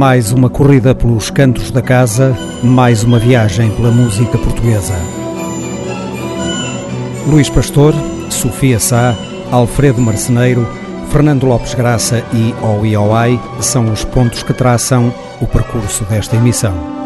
Mais uma corrida pelos cantos da casa, mais uma viagem pela música portuguesa. Luís Pastor, Sofia Sá, Alfredo Marceneiro, Fernando Lopes Graça e Oi são os pontos que traçam o percurso desta emissão.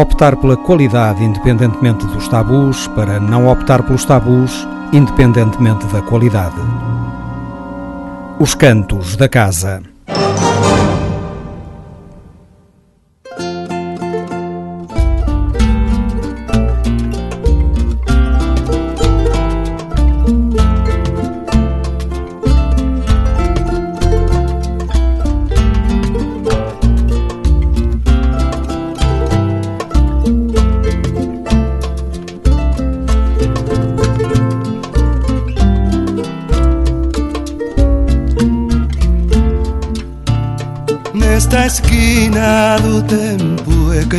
Optar pela qualidade independentemente dos tabus, para não optar pelos tabus independentemente da qualidade. Os cantos da casa.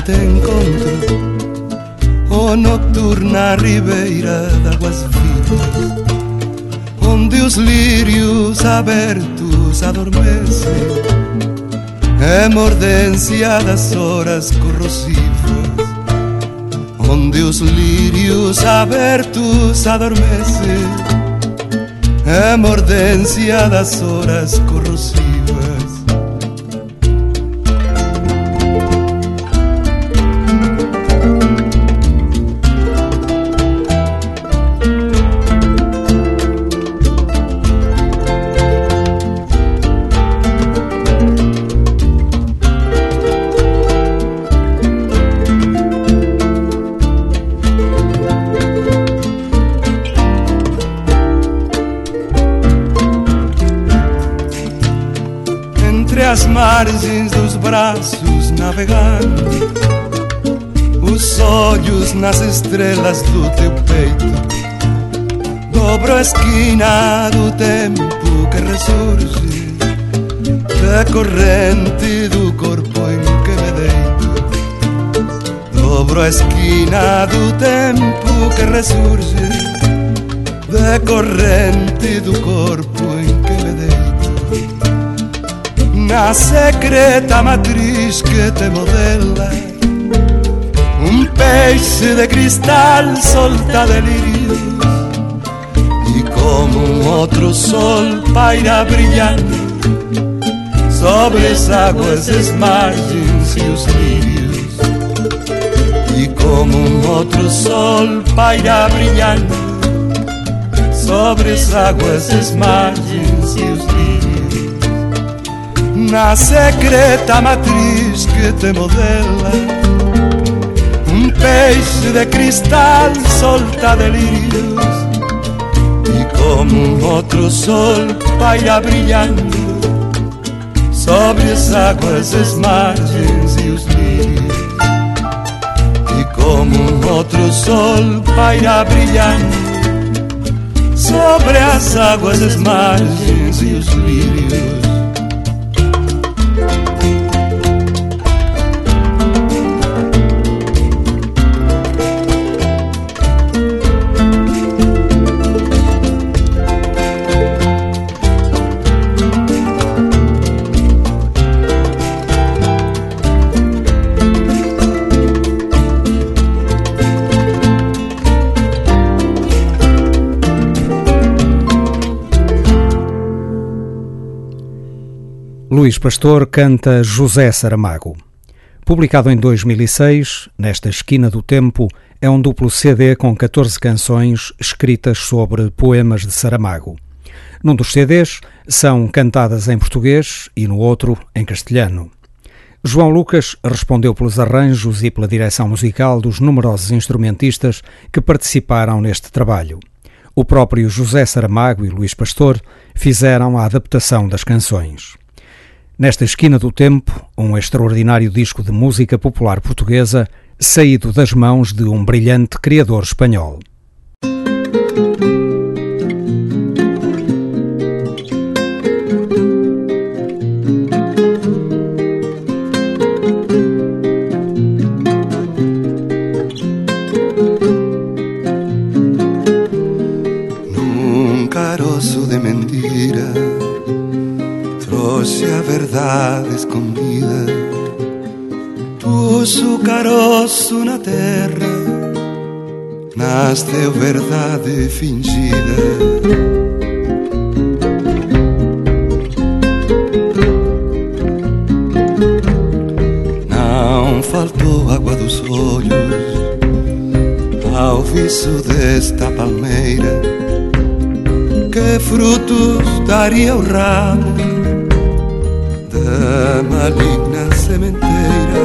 Te encontro O nocturna ribeira d'águas vivas Onde os lírios abertos adormecem É mordência das horas corrosivas Onde os lírios abertos adormecem É mordência das horas corrosivas margens dos braços navegando, os olhos nas estrelas do teu peito. Dobro a esquina do tempo que ressurge, da corrente do corpo em que me deito. Dobro a esquina do tempo que ressurge, da corrente do corpo em na secreta matriz que te modela. Un peixe de cristal solta delirios E como un outro sol paira brillando Sobre as águas, as margens e os lírios E como um outro sol paira brilhando Sobre as águas, as margens e os lírios na secreta matriz que te modela. Um peixe de cristal solta delírios E como um outro sol paira brilhando Sobre as águas, as margens e os lírios E como um outro sol paira brilhando Sobre as águas, as margens Luís Pastor canta José Saramago. Publicado em 2006, nesta esquina do tempo, é um duplo CD com 14 canções escritas sobre poemas de Saramago. Num dos CDs são cantadas em português e no outro em castelhano. João Lucas respondeu pelos arranjos e pela direção musical dos numerosos instrumentistas que participaram neste trabalho. O próprio José Saramago e Luís Pastor fizeram a adaptação das canções. Nesta esquina do tempo, um extraordinário disco de música popular portuguesa, saído das mãos de um brilhante criador espanhol. Verdade escondida. Puso caroço na terra Nasceu verdade fingida. Não faltou água dos olhos ao viço desta palmeira. Que frutos daria o ramo maligna sementeira.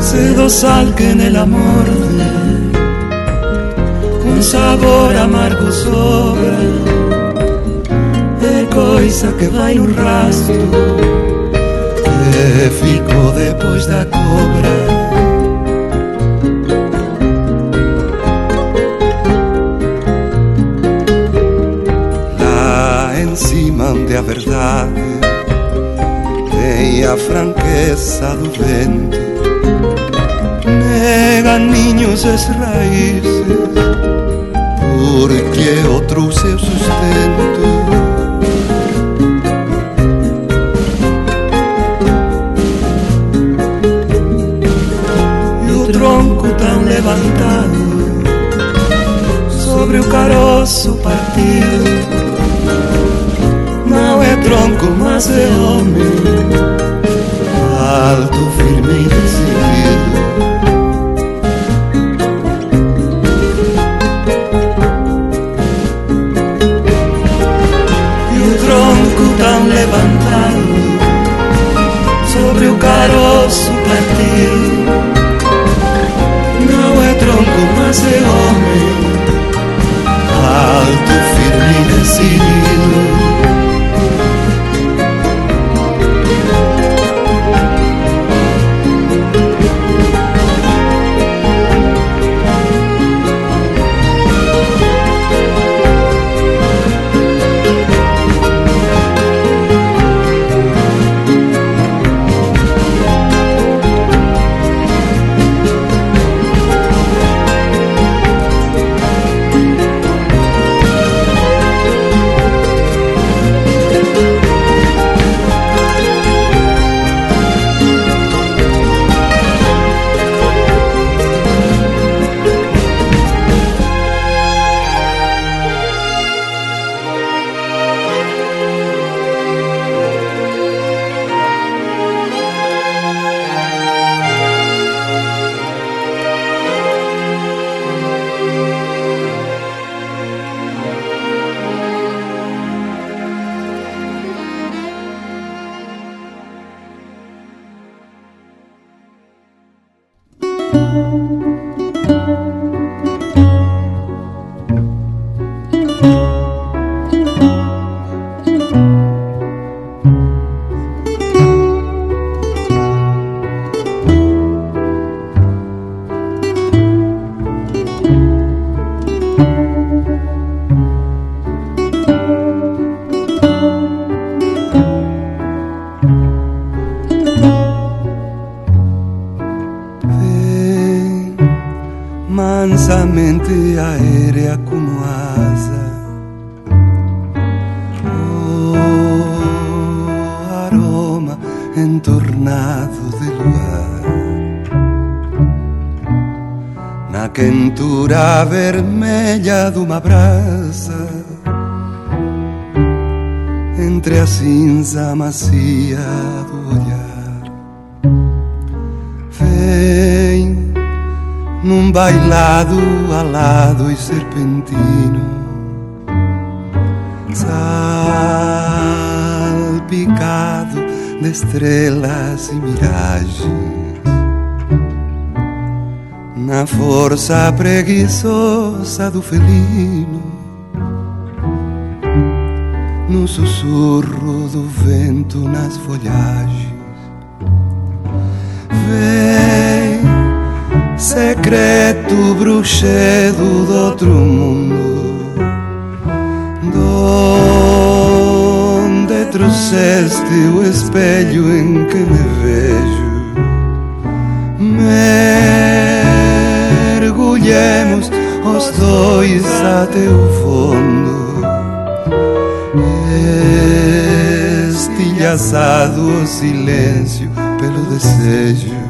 Cedo sal que nela morde, un sabor amargo sobra, é coisa que vai no rastro, que ficou depois da cobra. Onde a verdade tem a franqueza do vento, nega ninhos as raízes, porque outro seu sustento. O tronco tão levantado sobre o caroço partido tronco, mas é homem Alto, firme e decidido. E o tronco tão levantado Sobre o caroço partido Não é tronco, mas é homem Alto, firme e decidido estrelas e miragens na força preguiçosa do felino, no sussurro do vento nas folhagens. Vem, secreto bruxedo do outro mundo, trouxeste o espelho em que me vejo. Me os dois até o fundo Estilhaçado o silêncio pelo desejo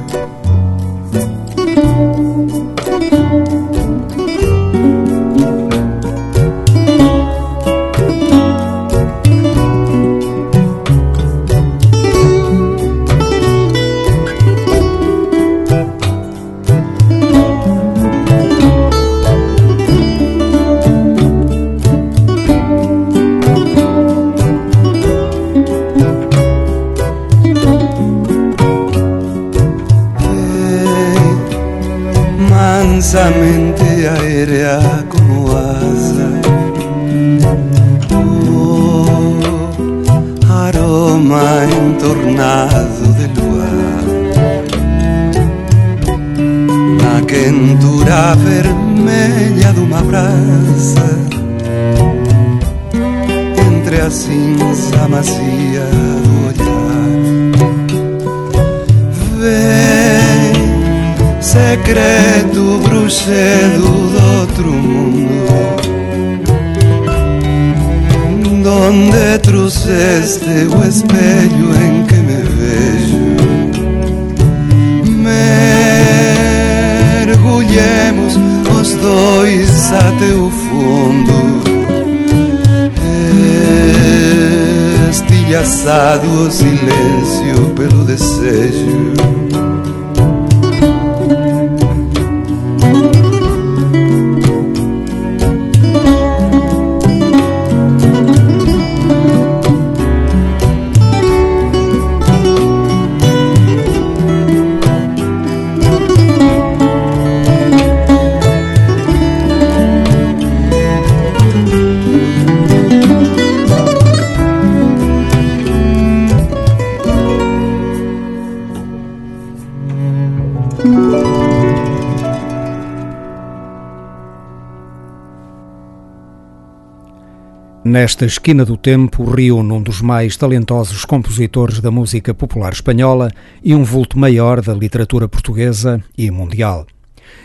Nesta esquina do tempo reúne um dos mais talentosos compositores da música popular espanhola e um vulto maior da literatura portuguesa e mundial.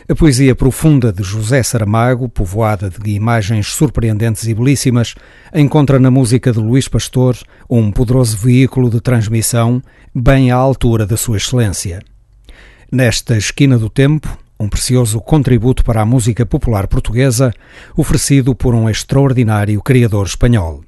A poesia profunda de José Saramago, povoada de imagens surpreendentes e belíssimas, encontra na música de Luís Pastor um poderoso veículo de transmissão bem à altura da sua excelência. Nesta esquina do tempo, um precioso contributo para a música popular portuguesa, oferecido por um extraordinário criador espanhol.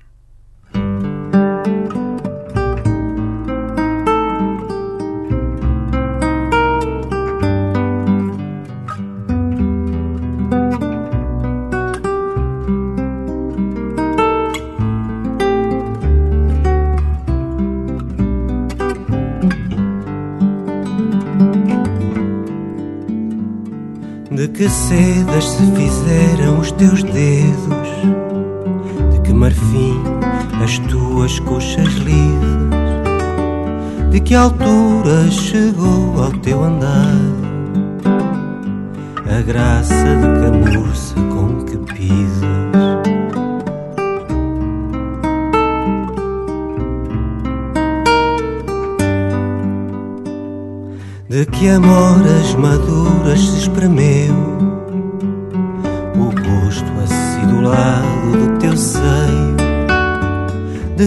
Sedas se fizeram os teus dedos? De que marfim as tuas coxas lidas? De que altura chegou ao teu andar? A graça de camurça com que pisas? De que amoras maduras se espremeu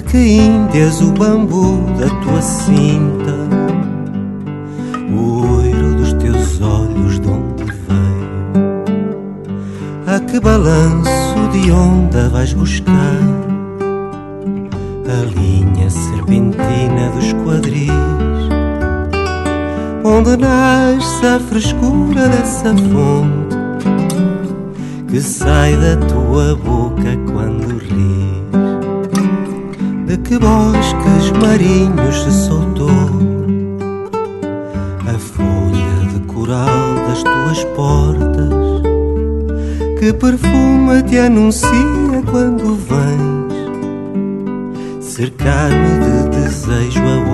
que índias o bambu da tua cinta. O oiro dos teus olhos de onde veio A que balanço de onda vais buscar? A linha serpentina dos quadris. Onde nasce a frescura dessa fonte que sai da tua boca quando ris. Que bosques marinhos se soltou a folha de coral das tuas portas, que perfume te anuncia quando vens. Cercar-me de desejo a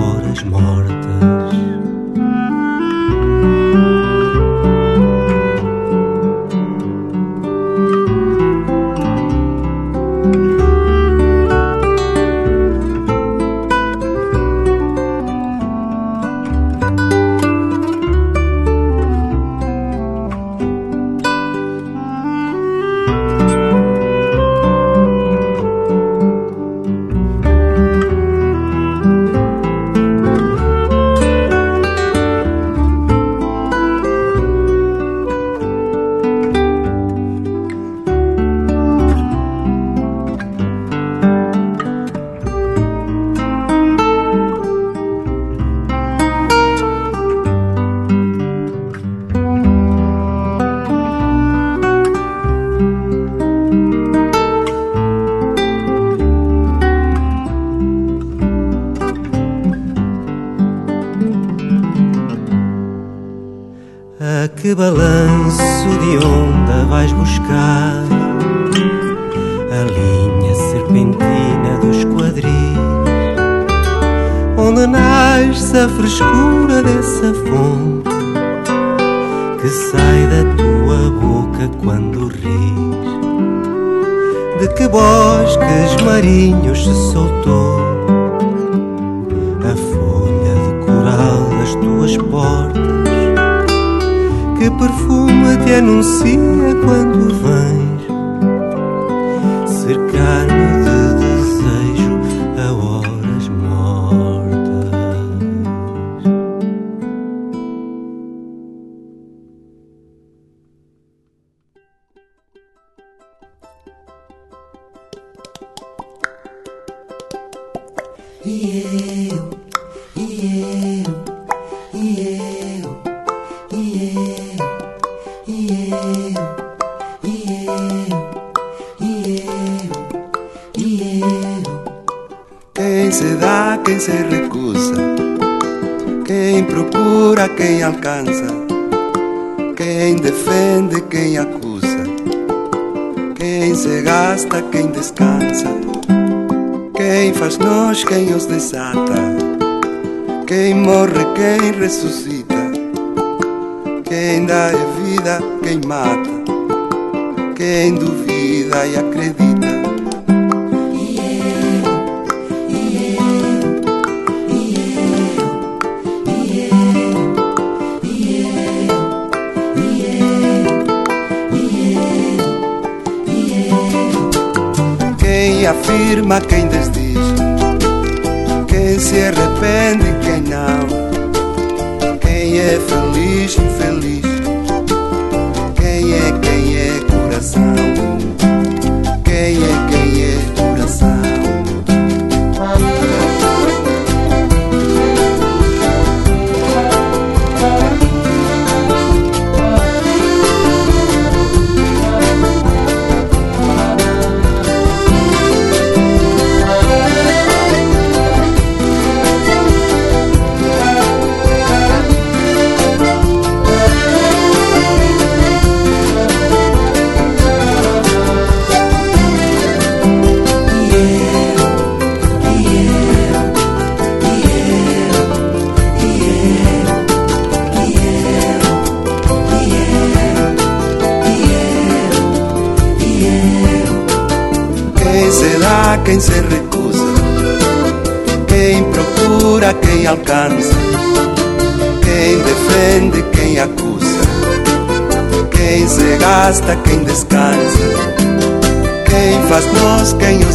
que balanço de onda vais buscar a linha serpentina dos quadris, onde nasce a frescura dessa fonte que sai da tua boca quando ris. De que bosques marinhos se soltou a folha de coral das tuas portas que perfume te anuncia quando vens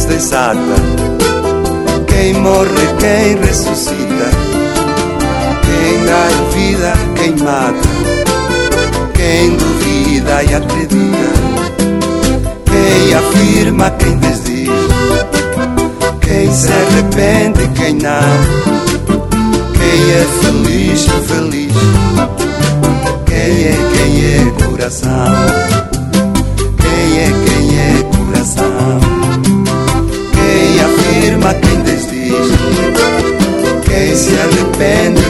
desata, quem morre, quem ressuscita, quem dá vida, quem mata, quem duvida e acredita. Quem afirma, quem desdiz, quem se arrepende, quem não, quem é feliz, feliz, quem é, quem é coração, se arrepende,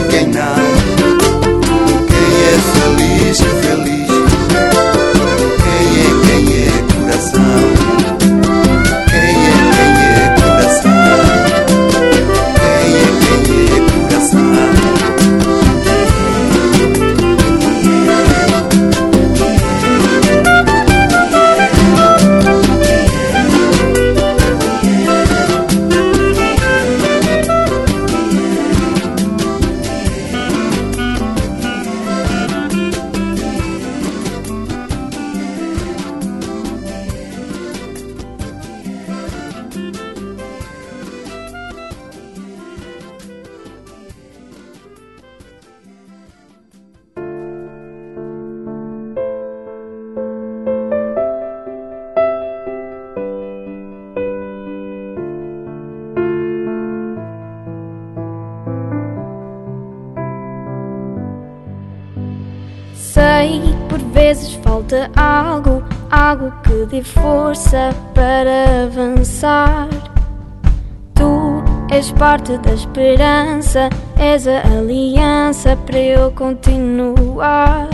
eu continuar.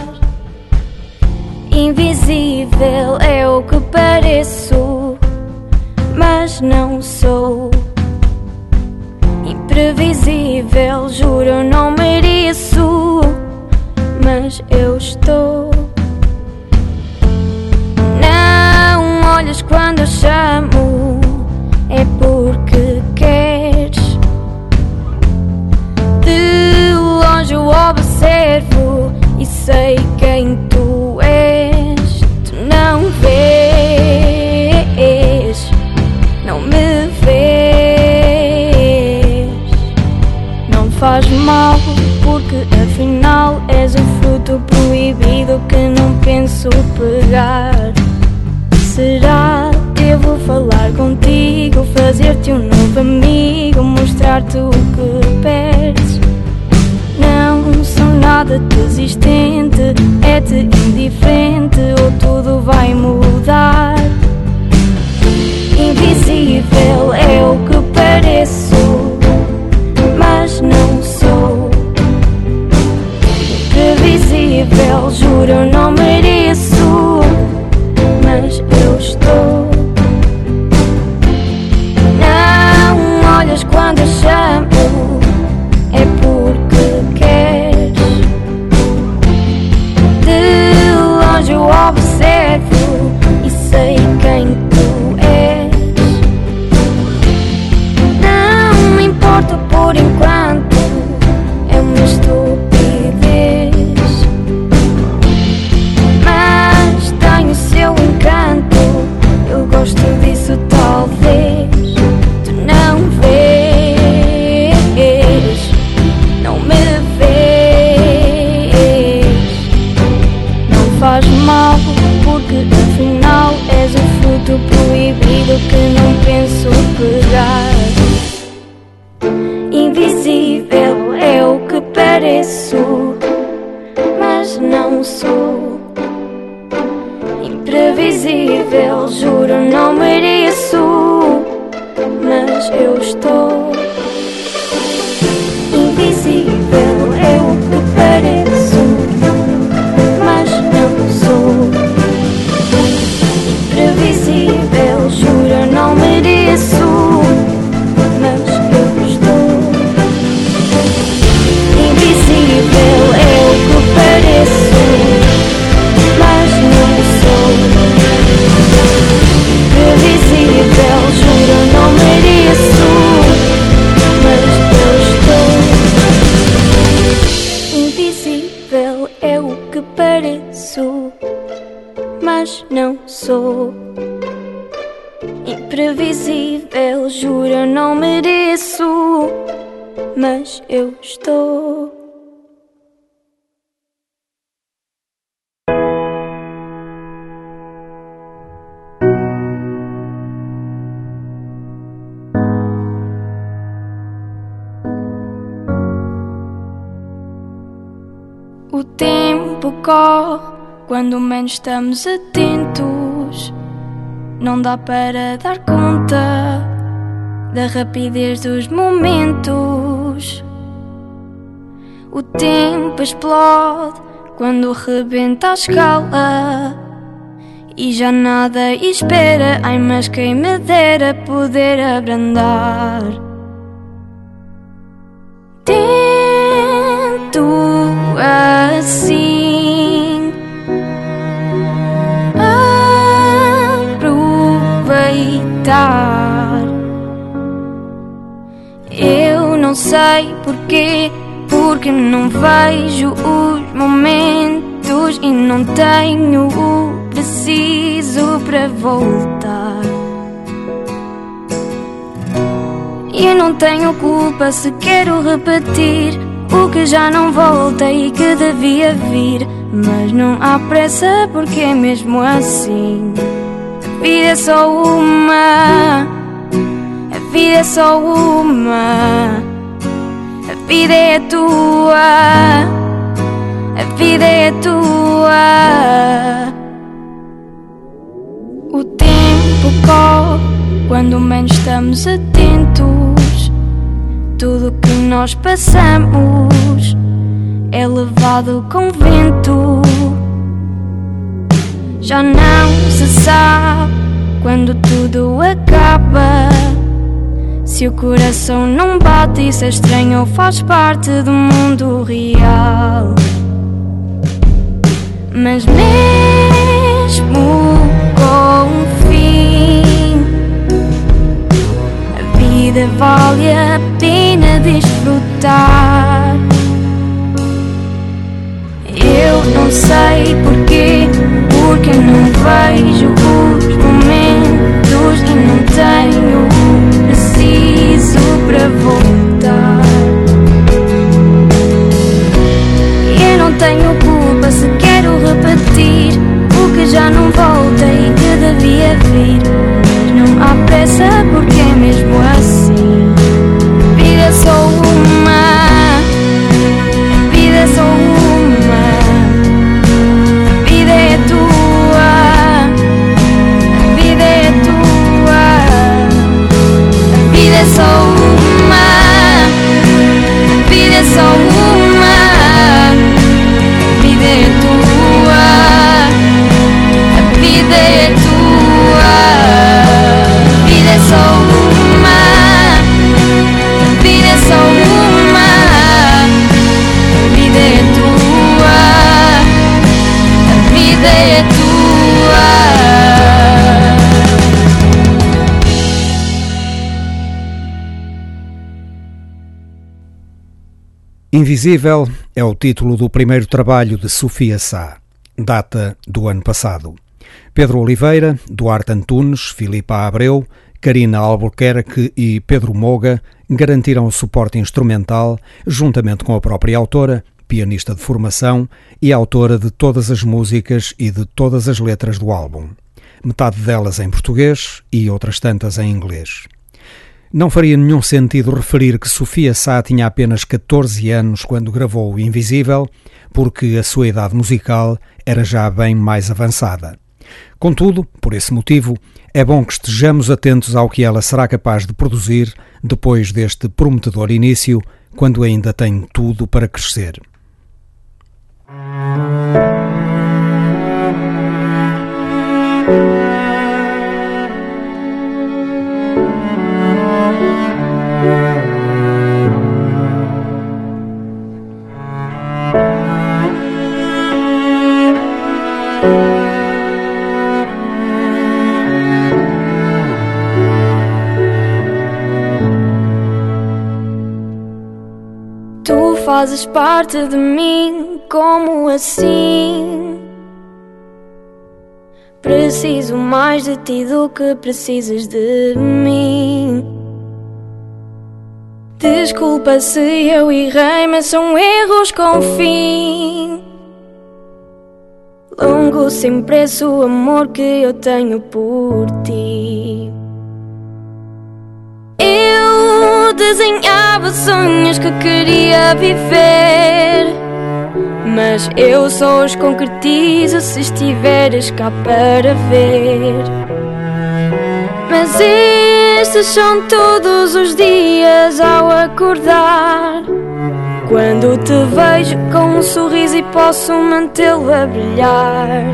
Invisível é o que pareço, mas não sou. Imprevisível, juro, não mereço, mas eu estou. Não olhas quando chamo, é porque proibido que não penso pegar. Será? Devo falar contigo, fazer-te um novo amigo, mostrar-te o que perdes. Não sou nada desistente, é-te indiferente ou tudo vai mudar. Invisível é o que pareço, Previsível, juro, não mereço, mas eu estou. Não olhas quando eu chamo, quando menos estamos atentos. Não dá para dar conta da rapidez dos momentos. O tempo explode quando rebenta a escala. E já nada espera, ai mas quem me dera poder abrandar. Tento assim não sei porquê, porque não vejo os momentos e não tenho o preciso para voltar. E não tenho culpa se quero repetir o que já não volta e que devia vir. Mas não há pressa porque é mesmo assim. A vida é só uma, a vida é só uma. Vida é tua, a vida é tua. O tempo corre quando menos estamos atentos. Tudo que nós passamos é levado com vento. Já não se sabe quando tudo acaba. Se o coração não bate, isso é estranho faz parte do mundo real. Mas mesmo com o fim, a vida vale a pena desfrutar. Eu não sei porquê, porque não vejo os momentos e não tenho para voltar. Eu não tenho culpa se quero repetir o que já não volta e que devia vir. Não há pressa porque é mesmo assim. Invisível é o título do primeiro trabalho de Sofia Sá, data do ano passado. Pedro Oliveira, Duarte Antunes, Filipa Abreu, Karina Albuquerque e Pedro Moga garantiram o suporte instrumental, juntamente com a própria autora, pianista de formação e autora de todas as músicas e de todas as letras do álbum. Metade delas em português e outras tantas em inglês. Não faria nenhum sentido referir que Sofia Sá tinha apenas 14 anos quando gravou o Invisível, porque a sua idade musical era já bem mais avançada. Contudo, por esse motivo, é bom que estejamos atentos ao que ela será capaz de produzir depois deste prometedor início, quando ainda tem tudo para crescer. Tu fazes parte de mim, como assim? Preciso mais de ti do que precisas de mim. Desculpa se eu errei, mas são erros com fim. Longo sem preço o amor que eu tenho por ti. Desenhava sonhos que queria viver. Mas eu só os concretizo se estiveres cá para ver. Mas estes são todos os dias ao acordar. Quando te vejo com um sorriso e posso mantê-lo a brilhar.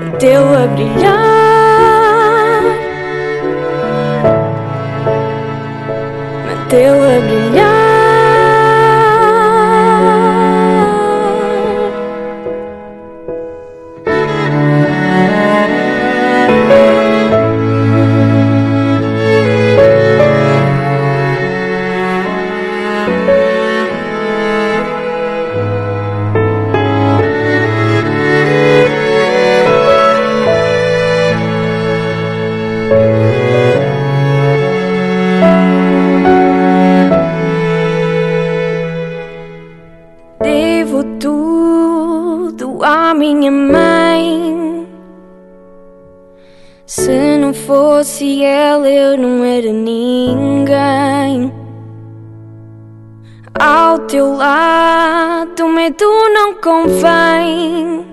Mantê-lo a brilhar. Mantê-lo a minha mãe. Se não fosse ela, eu não era ninguém. Ao teu lado, medo não convém.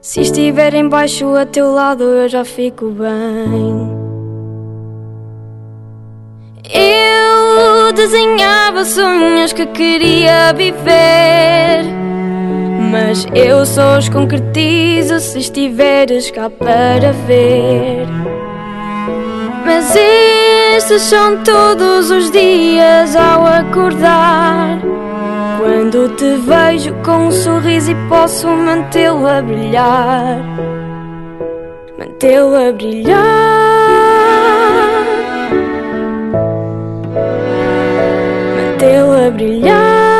Se estiver embaixo a teu lado, eu já fico bem. Eu desenhava sonhos que queria viver mas eu só os concretizo se estiveres cá para ver. Mas estes são todos os dias ao acordar. Quando te vejo com um sorriso e posso mantê-lo a brilhar, mantê-lo a brilhar, mantê-lo a brilhar.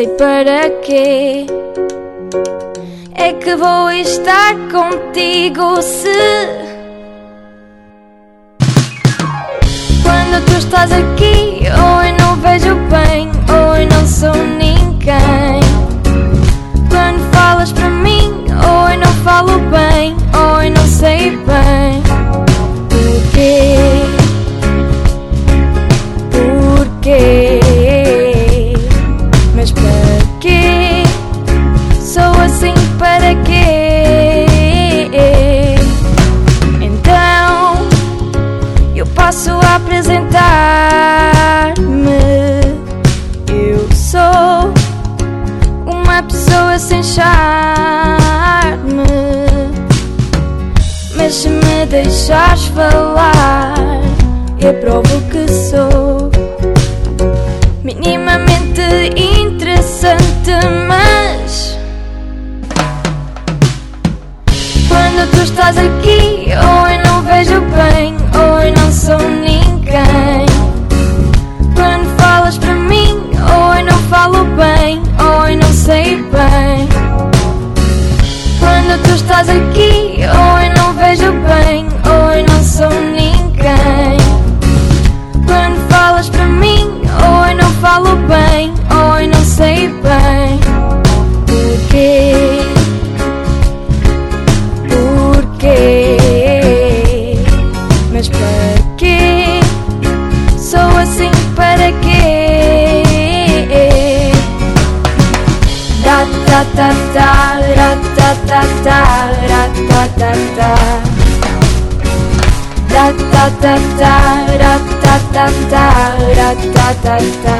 sei para quê. É que vou estar contigo se falta.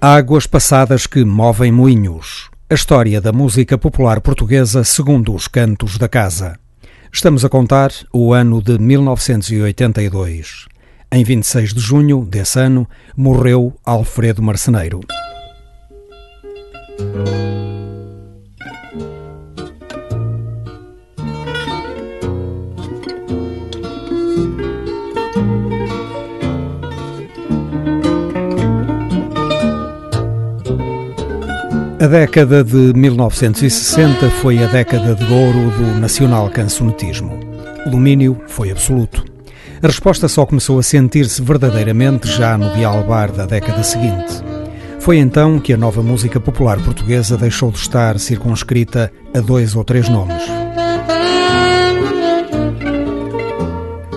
Águas passadas que movem moinhos. A história da música popular portuguesa segundo os cantos da casa. Estamos a contar o ano de 1982. Em 26 de junho desse ano, morreu Alfredo Marceneiro. A década de 1960 foi a década de ouro do nacional cancionetismo. O domínio foi absoluto. A resposta só começou a sentir-se verdadeiramente já no dialbar da década seguinte. Foi então que a nova música popular portuguesa deixou de estar circunscrita a dois ou três nomes.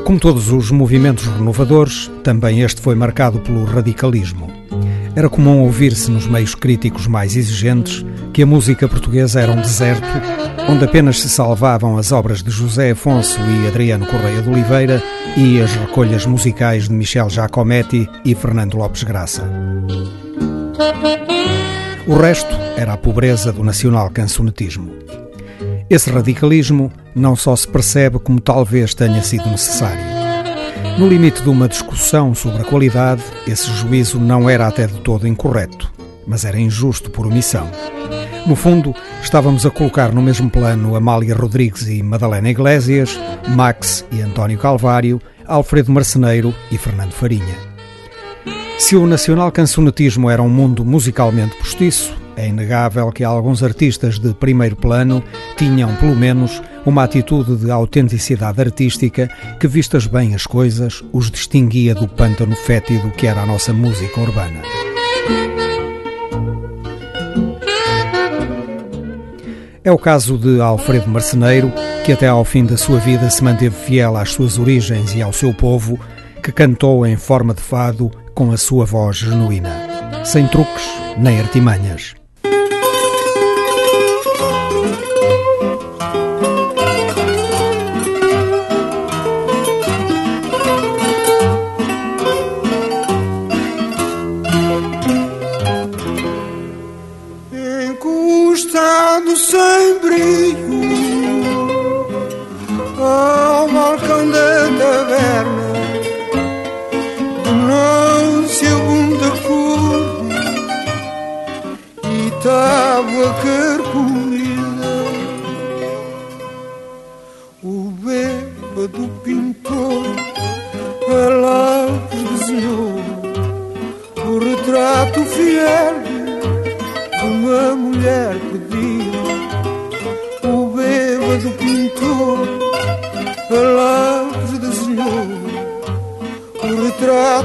Como todos os movimentos renovadores, também este foi marcado pelo radicalismo. Era comum ouvir-se nos meios críticos mais exigentes que a música portuguesa era um deserto onde apenas se salvavam as obras de José Afonso e Adriano Correia de Oliveira e as recolhas musicais de Michel Giacometti e Fernando Lopes Graça. O resto era a pobreza do nacional cancionetismo. Esse radicalismo não só se percebe como talvez tenha sido necessário. No limite de uma discussão sobre a qualidade, esse juízo não era até de todo incorreto, mas era injusto por omissão. No fundo, estávamos a colocar no mesmo plano Amália Rodrigues e Madalena Iglesias, Max e António Calvário, Alfredo Marceneiro e Fernando Farinha. Se o nacional cancionetismo era um mundo musicalmente postiço, é inegável que alguns artistas de primeiro plano tinham, pelo menos, uma atitude de autenticidade artística que, vistas bem as coisas, os distinguia do pântano fétido que era a nossa música urbana. É o caso de Alfredo Marceneiro, que até ao fim da sua vida se manteve fiel às suas origens e ao seu povo, que cantou em forma de fado com a sua voz genuína, sem truques nem artimanhas.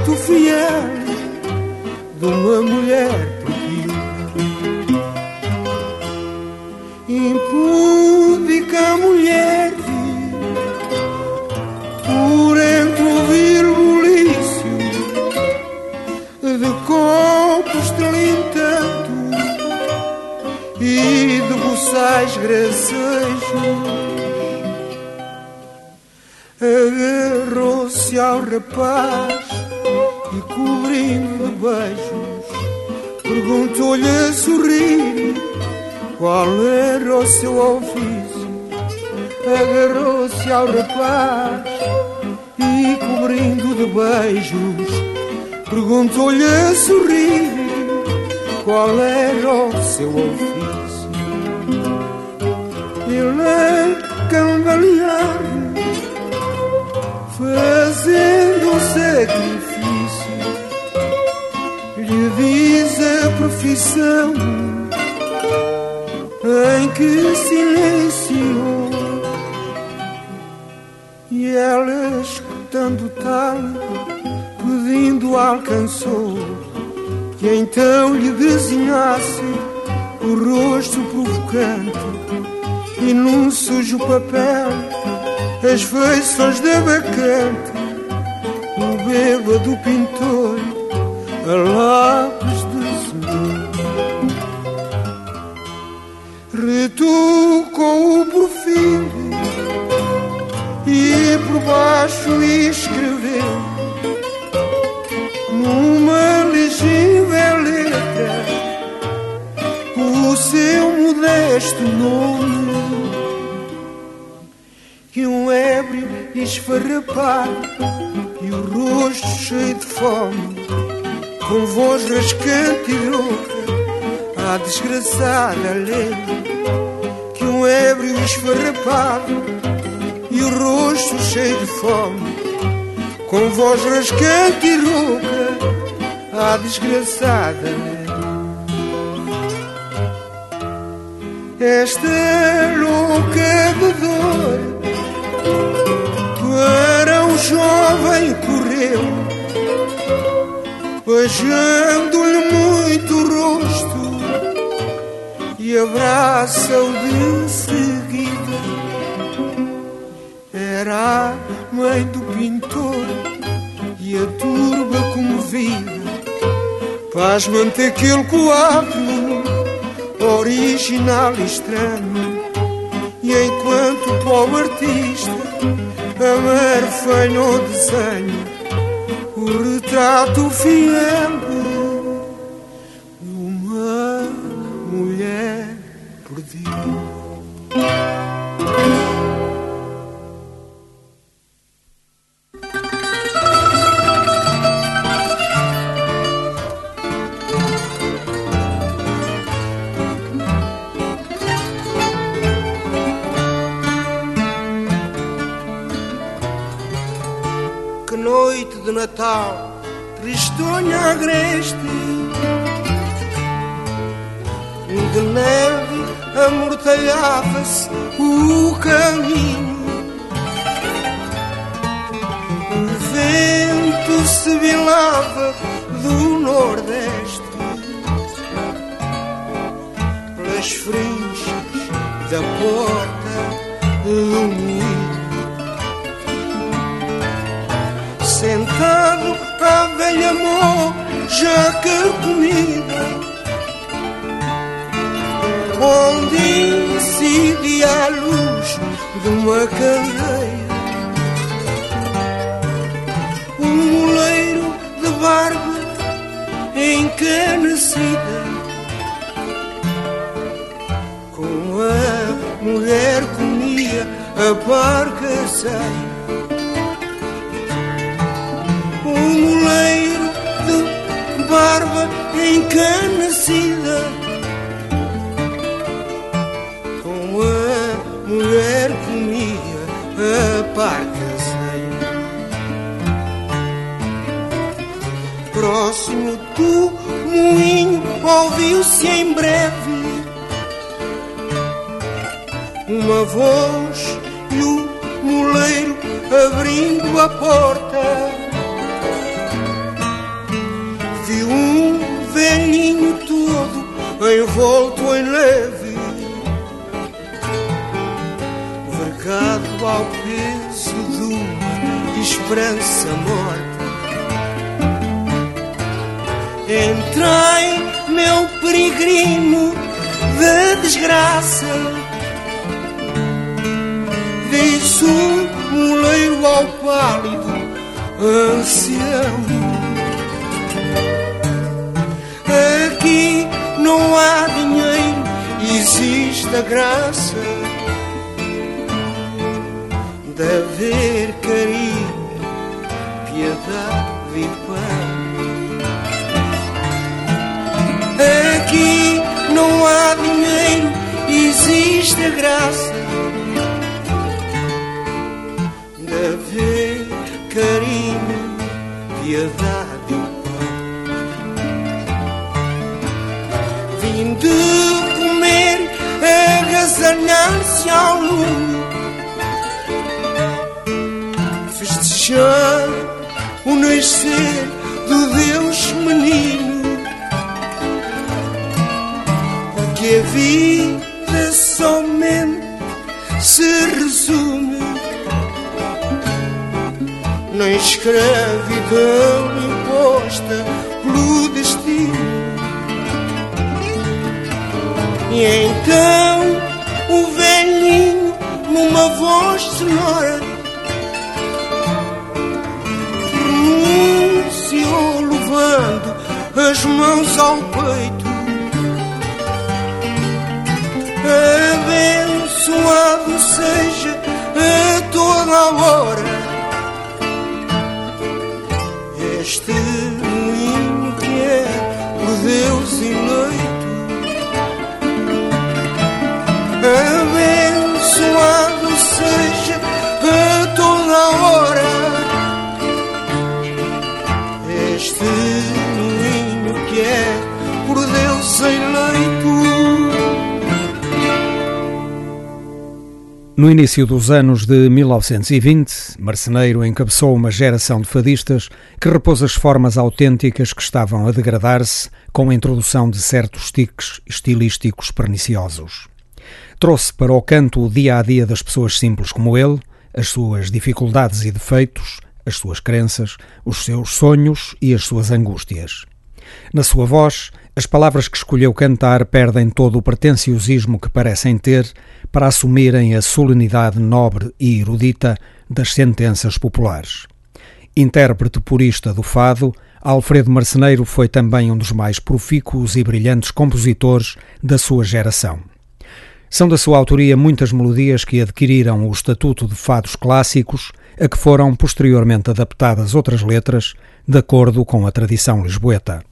Retrato fiel de uma mulher perdida. Impúdica mulher por entre o virgulício de copos talentanto e de buçais gracejos agarrou-se ao rapaz e cobrindo de beijos perguntou-lhe a sorrir qual era o seu ofício? Agarrou-se ao rapaz e cobrindo de beijos perguntou-lhe a sorrir qual era o seu ofício? Ele é cambalear fazendo um sacrifício, diz a profissão em que silenciou. E ela, escutando tal, pedindo, alcançou que então lhe desenhasse o rosto provocante e num sujo papel as feições da bacante, o bêbado pintor, a lápis de cimento. Retucou o perfil e por baixo escreveu numa legível letra o seu este nome que um ébrio esfarrapado e o rosto cheio de fome, com voz rascante e rouca, a desgraçada lembra que um ébrio esfarrapado e o rosto cheio de fome, com voz rascante e rouca, a desgraçada lembra. esta louca de dor para o jovem correu, beijando-lhe muito o rosto e abraça-o de seguida. Era a mãe do pintor e a turba comovida, pasmante aquele quadro original e estranho. E enquanto o pobre artista amarfeia no desenho o retrato fiel de uma mulher perdida. Tristonha agreste, de neve amortalhava-se o caminho. O vento se vilava do nordeste pelas frinchas da porta do moinho. A velha já comida. Onde incidia a luz de uma candeia? Um moleiro de barba encanecida. Com a mulher comia a barca saia moleiro de barba encanecida. Com a mulher comia a parca Próximo do moinho ouviu-se em breve uma voz e o moleiro abrindo a porta envolto em leve, vergado ao peso de uma esperança morta. Entrei, meu peregrino de desgraça, disse um moleiro ao pálido ancião. Aqui não há dinheiro, existe a graça de haver carinho, piedade e pão. Aqui não há dinheiro, existe a graça de haver carinho, piedade lume, festejar o nascer do Deus menino, porque a vida somente se resume na escravidão imposta pelo destino. E então numa voz sonora, pronunciou levando as mãos ao peito. abençoado seja a toda hora No início dos anos de 1920, Marceneiro encabeçou uma geração de fadistas que repôs as formas autênticas que estavam a degradar-se com a introdução de certos tiques estilísticos perniciosos. Trouxe para o canto o dia a dia das pessoas simples como ele, as suas dificuldades e defeitos, as suas crenças, os seus sonhos e as suas angústias. Na sua voz, as palavras que escolheu cantar perdem todo o pretenciosismo que parecem ter para assumirem a solenidade nobre e erudita das sentenças populares. Intérprete purista do fado, Alfredo Marceneiro foi também um dos mais profícuos e brilhantes compositores da sua geração. São da sua autoria muitas melodias que adquiriram o estatuto de fados clássicos, a que foram posteriormente adaptadas outras letras, de acordo com a tradição lisboeta.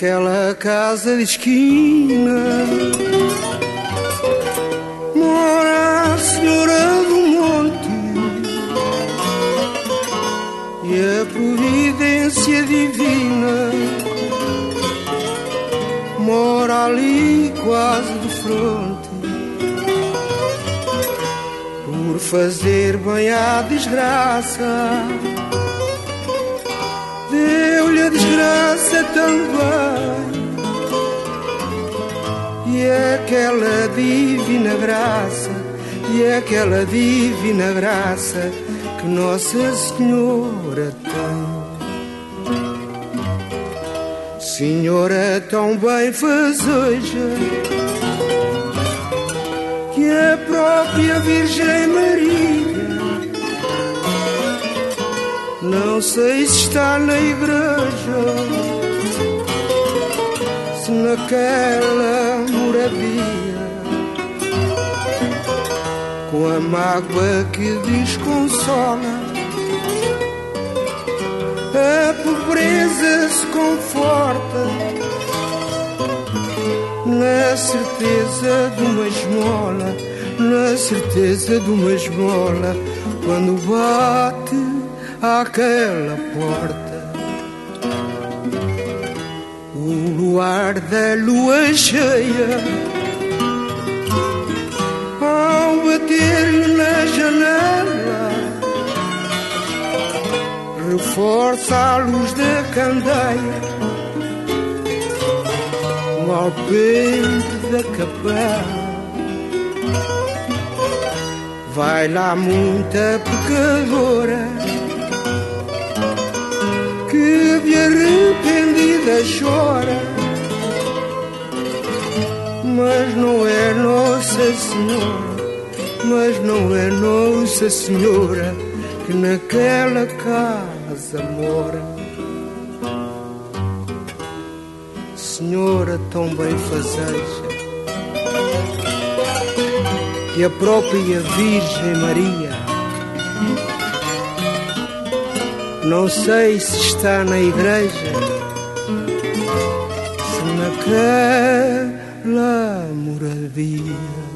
Naquela casa de esquina mora a Senhora do Monte. E a providência divina mora ali quase de fronte. Por fazer bem à desgraça deu-lhe a desgraça também e aquela divina graça e aquela divina graça que Nossa Senhora tem. Senhora tão bem fazeja que a própria Virgem Maria não sei se está na igreja, se naquela moradia, com a mágoa que desconsola, a pobreza se conforta na certeza de uma esmola, na certeza de uma esmola, quando bate àquela porta. O luar da lua cheia, ao bater na janela, reforça a luz da candeia, no alpendre da capela. Vai lá muita pecadora de arrependida chora, mas não é Nossa Senhora, mas não é Nossa Senhora que naquela casa mora. Senhora tão bem fazeja, que a própria Virgem Maria Não sei se está na igreja, se naquela moradia.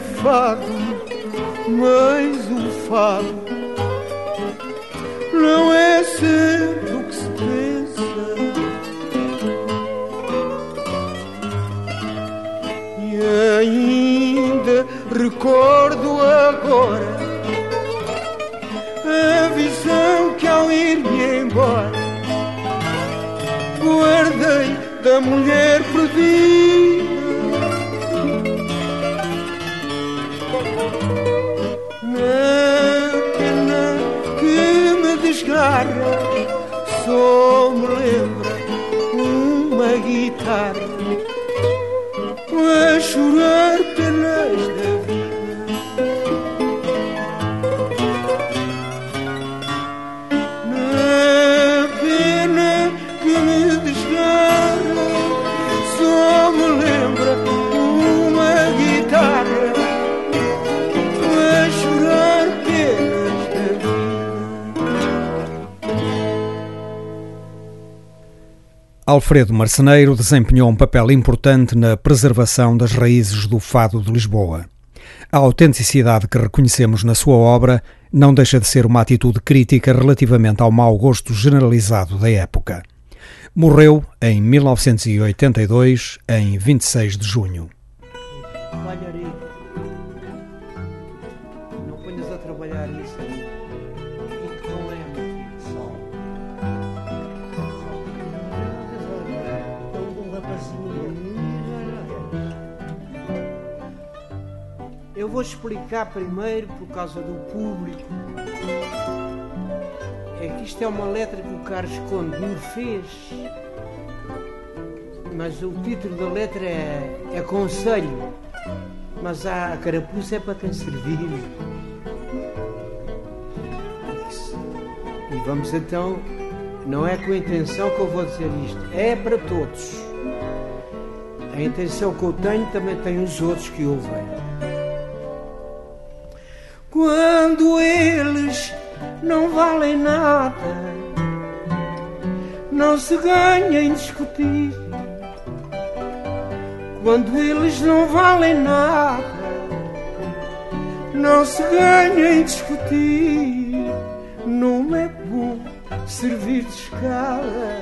Fado, mas o fado não é sempre o que se pensa. E ainda recordo agora a visão que ao ir-me embora guardei da mulher Alfredo Marceneiro desempenhou um papel importante na preservação das raízes do fado de Lisboa. A autenticidade que reconhecemos na sua obra não deixa de ser uma atitude crítica relativamente ao mau gosto generalizado da época. Morreu em 1982, em 26 de junho. Vou explicar primeiro por causa do público. É que isto é uma letra que o Carlos Conde me fez. Mas o título da letra é, é Conselho. Mas a carapuça é para quem servir. E vamos então, não é com a intenção que eu vou dizer isto, é para todos. A intenção que eu tenho também tem os outros que ouvem. Quando eles não valem nada, não se ganha em discutir. Quando eles não valem nada, não se ganha em discutir. Não é bom servir de escala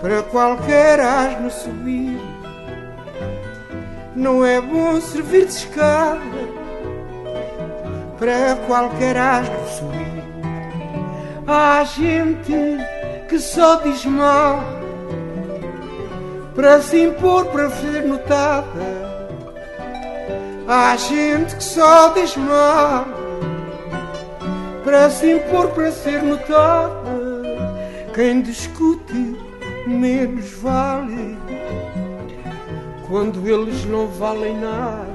para qualquer asno subir. Não é bom servir de escala para qualquer asno subir. Há gente que só diz mal para se impor, para ser notada. Há gente que só diz mal para se impor, para ser notada. Quem discute menos vale quando eles não valem nada.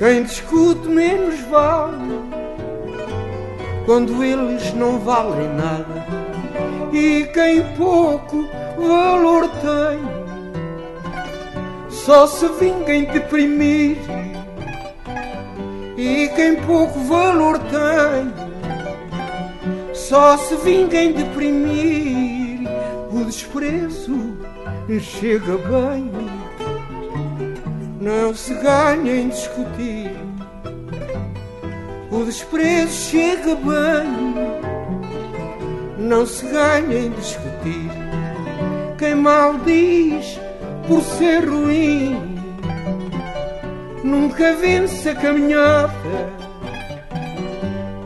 Quem discute menos vale quando eles não valem nada. E quem pouco valor tem só se vinga em deprimir. E quem pouco valor tem, só se vinga em deprimir. O desprezo chega bem, não se ganha em discutir. O desprezo chega bem, não se ganha em discutir. Quem mal diz por ser ruim, nunca vence a caminhada.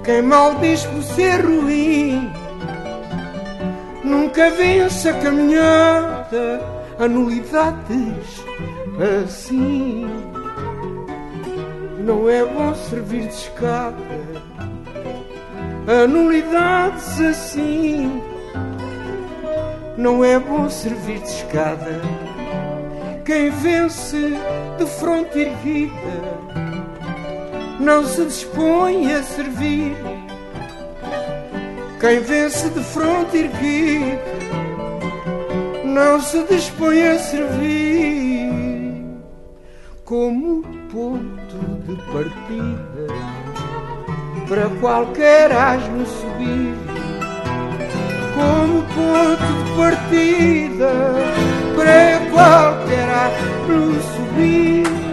Quem mal diz por ser ruim, nunca vence a caminhada. Anulidades assim. Não é bom servir de escada. Anulidades assim. Não é bom servir de escada. Quem vence de fronte erguida não se dispõe a servir. Quem vence de fronte erguida não se dispõe a servir como ponto de partida para qualquer asno subir. Como ponto de partida para qualquer asno subir.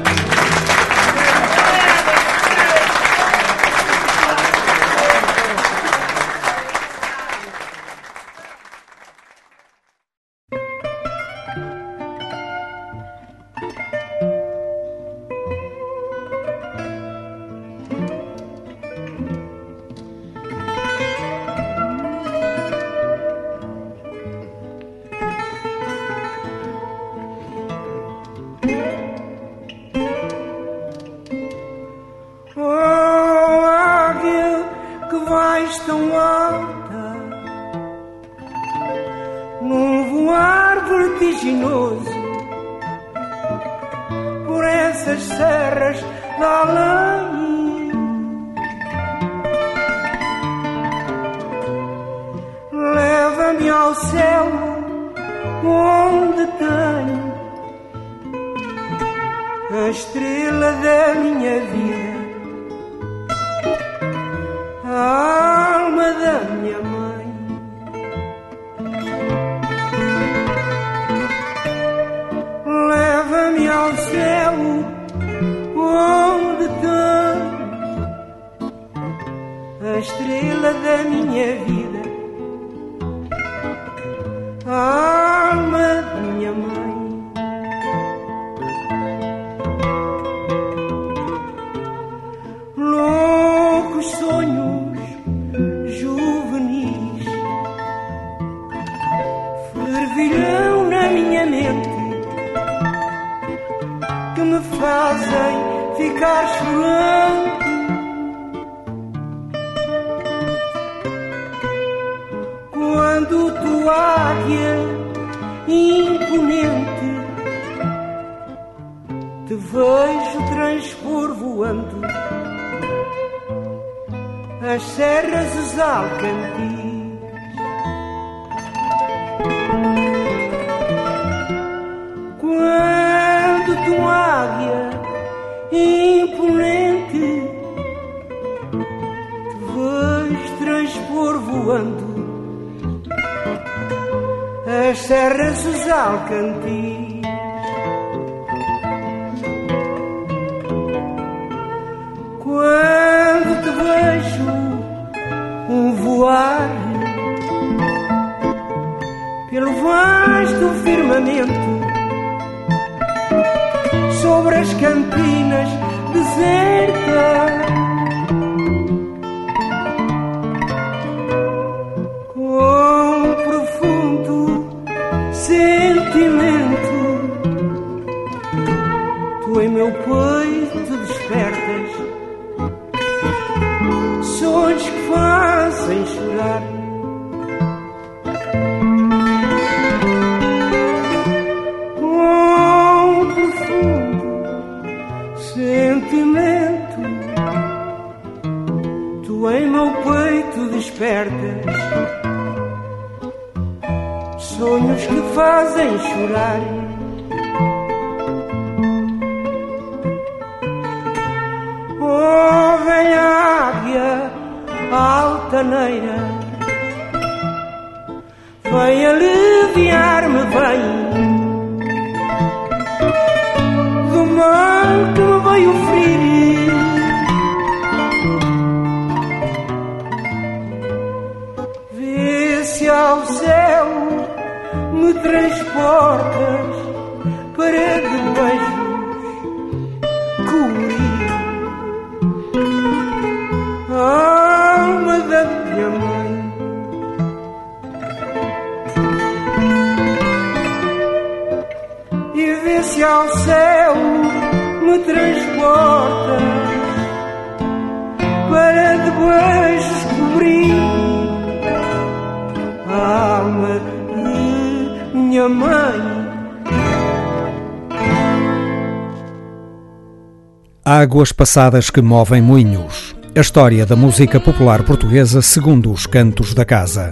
Águas passadas que movem moinhos. A história da música popular portuguesa segundo os cantos da casa.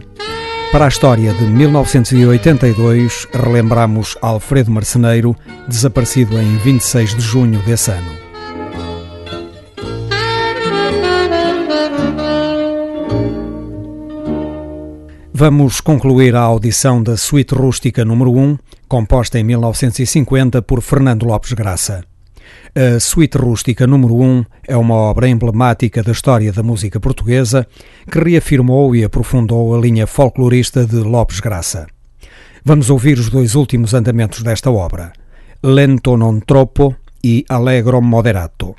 Para a história de 1982, relembramos Alfredo Marceneiro, desaparecido em 26 de junho desse ano. Vamos concluir a audição da Suite Rústica número 1, composta em 1950 por Fernando Lopes Graça. A Suite Rústica número 1 é uma obra emblemática da história da música portuguesa que reafirmou e aprofundou a linha folclorista de Lopes Graça. Vamos ouvir os dois últimos andamentos desta obra, Lento non troppo e Allegro moderato.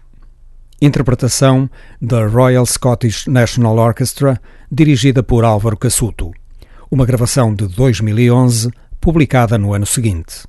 Interpretação da Royal Scottish National Orchestra, dirigida por Álvaro Cassuto. Uma gravação de 2011, publicada no ano seguinte.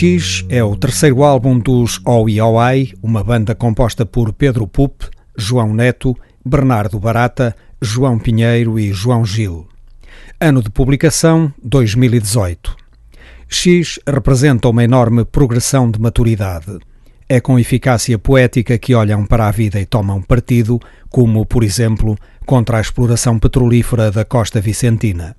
X é o terceiro álbum dos OIOI, uma banda composta por Pedro Pup, João Neto, Bernardo Barata, João Pinheiro e João Gil. Ano de publicação 2018. X representa uma enorme progressão de maturidade. É com eficácia poética que olham para a vida e tomam partido, como, por exemplo, contra a exploração petrolífera da costa vicentina.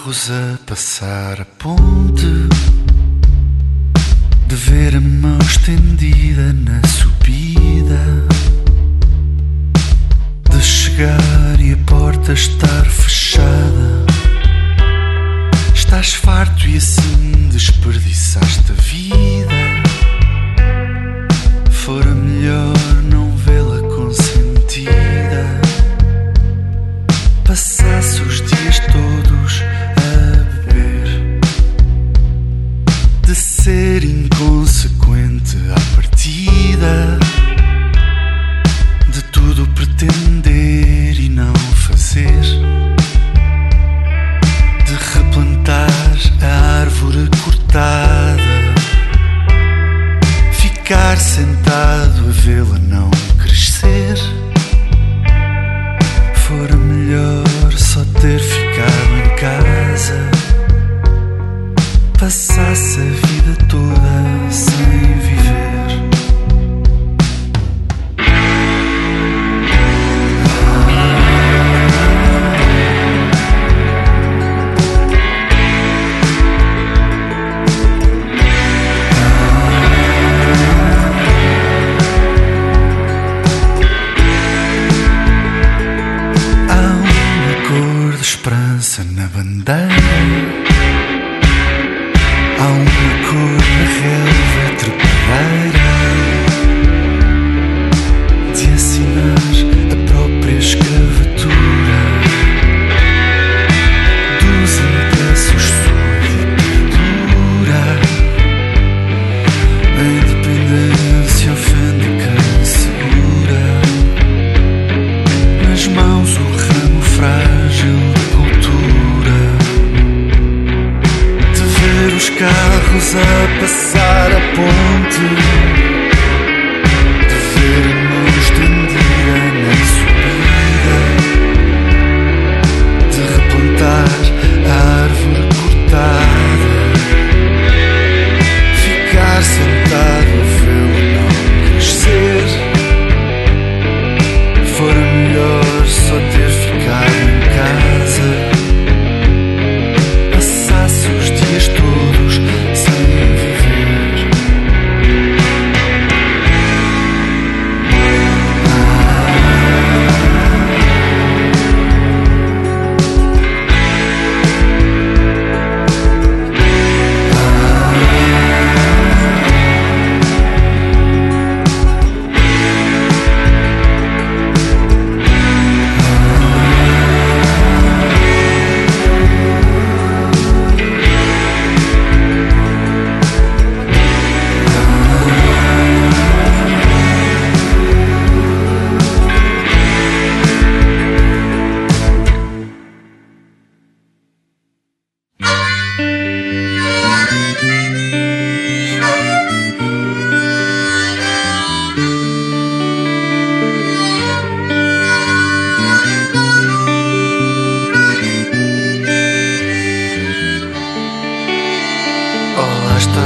Carros a passar a ponte, de ver a mão estendida na subida, de chegar e a porta estar fechada. Estás farto e assim desperdiçaste a vida. Fora melhor cortada, ficar sentado a vê-la não crescer fora melhor só ter ficado em casa. Passasse a vida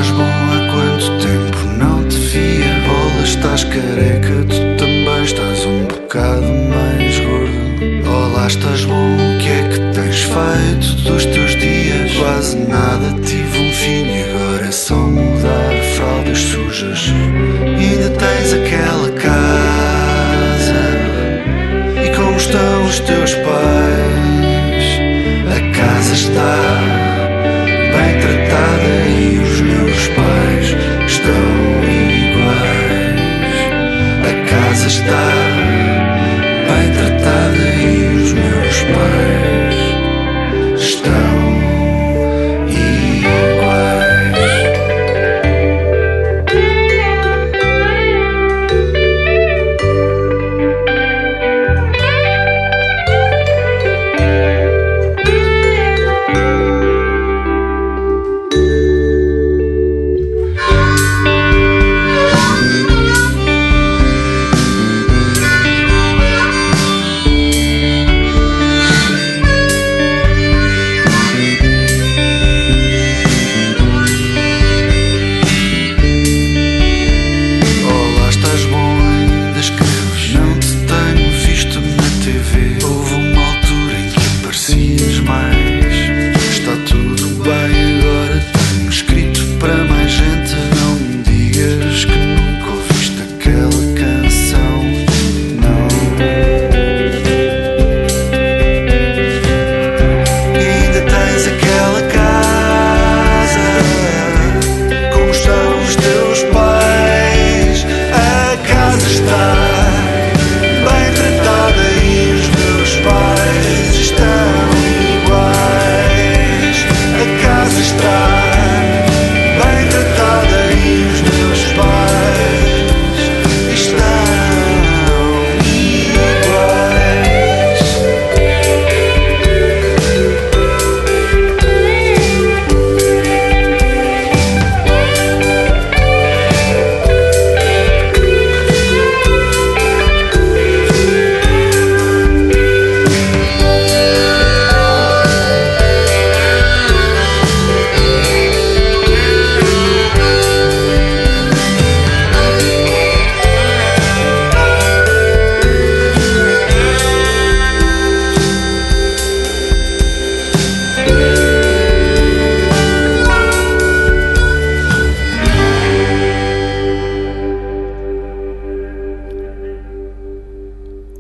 estás bom há quanto tempo não te via? Olá, estás careca, tu star.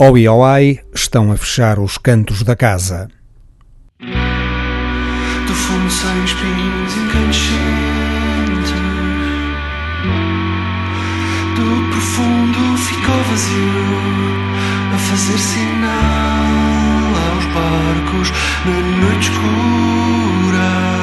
Ao e ao ai estão a fechar os cantos da casa. Do fundo sem espinhos incandescentes Do profundo ficou vazio A fazer sinal aos barcos na noite escura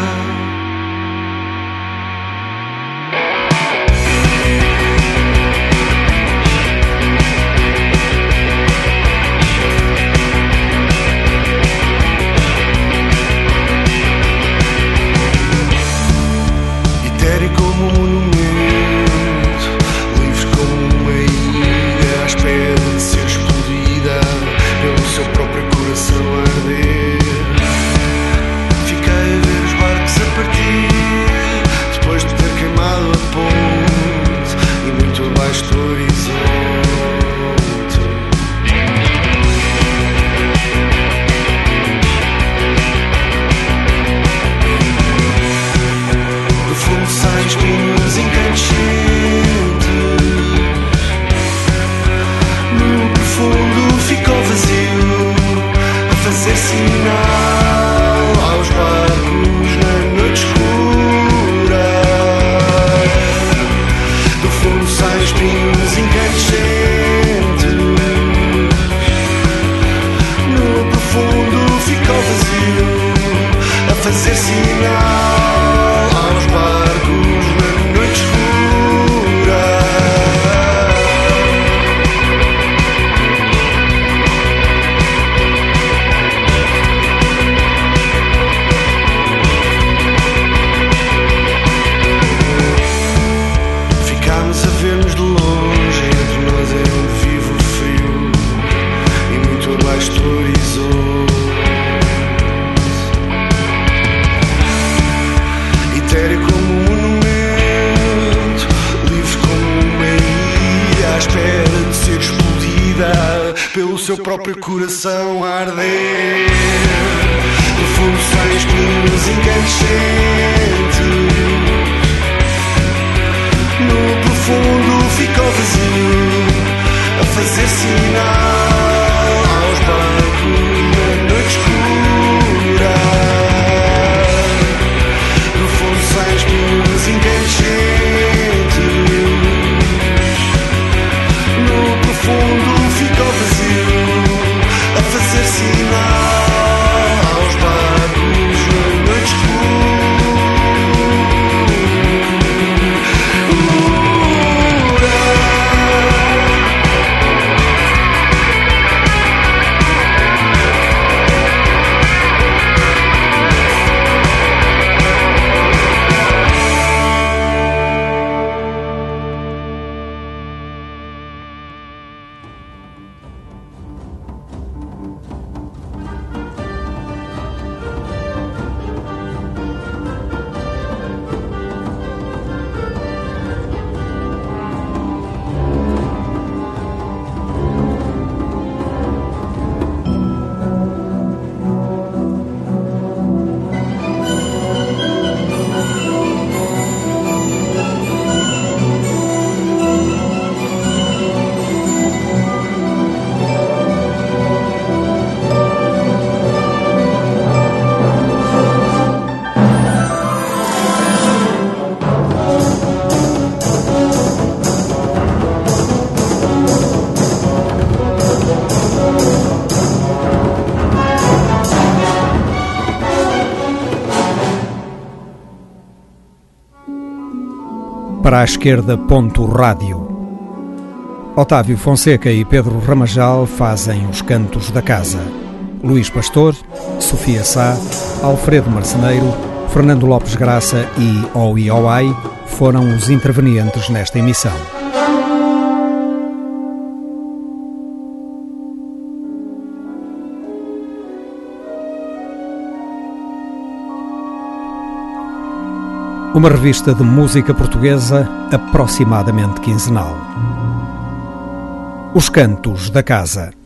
próprio coração a arder. No fundo, sais que música. Para a esquerda ponto rádio. Otávio Fonseca e Pedro Ramajal fazem os cantos da casa. Luís Pastor, Sofia Sá, Alfredo Marceneiro, Fernando Lopes Graça e Oi Oai foram os intervenientes nesta emissão. Uma revista de música portuguesa aproximadamente quinzenal. Os Cantos da Casa.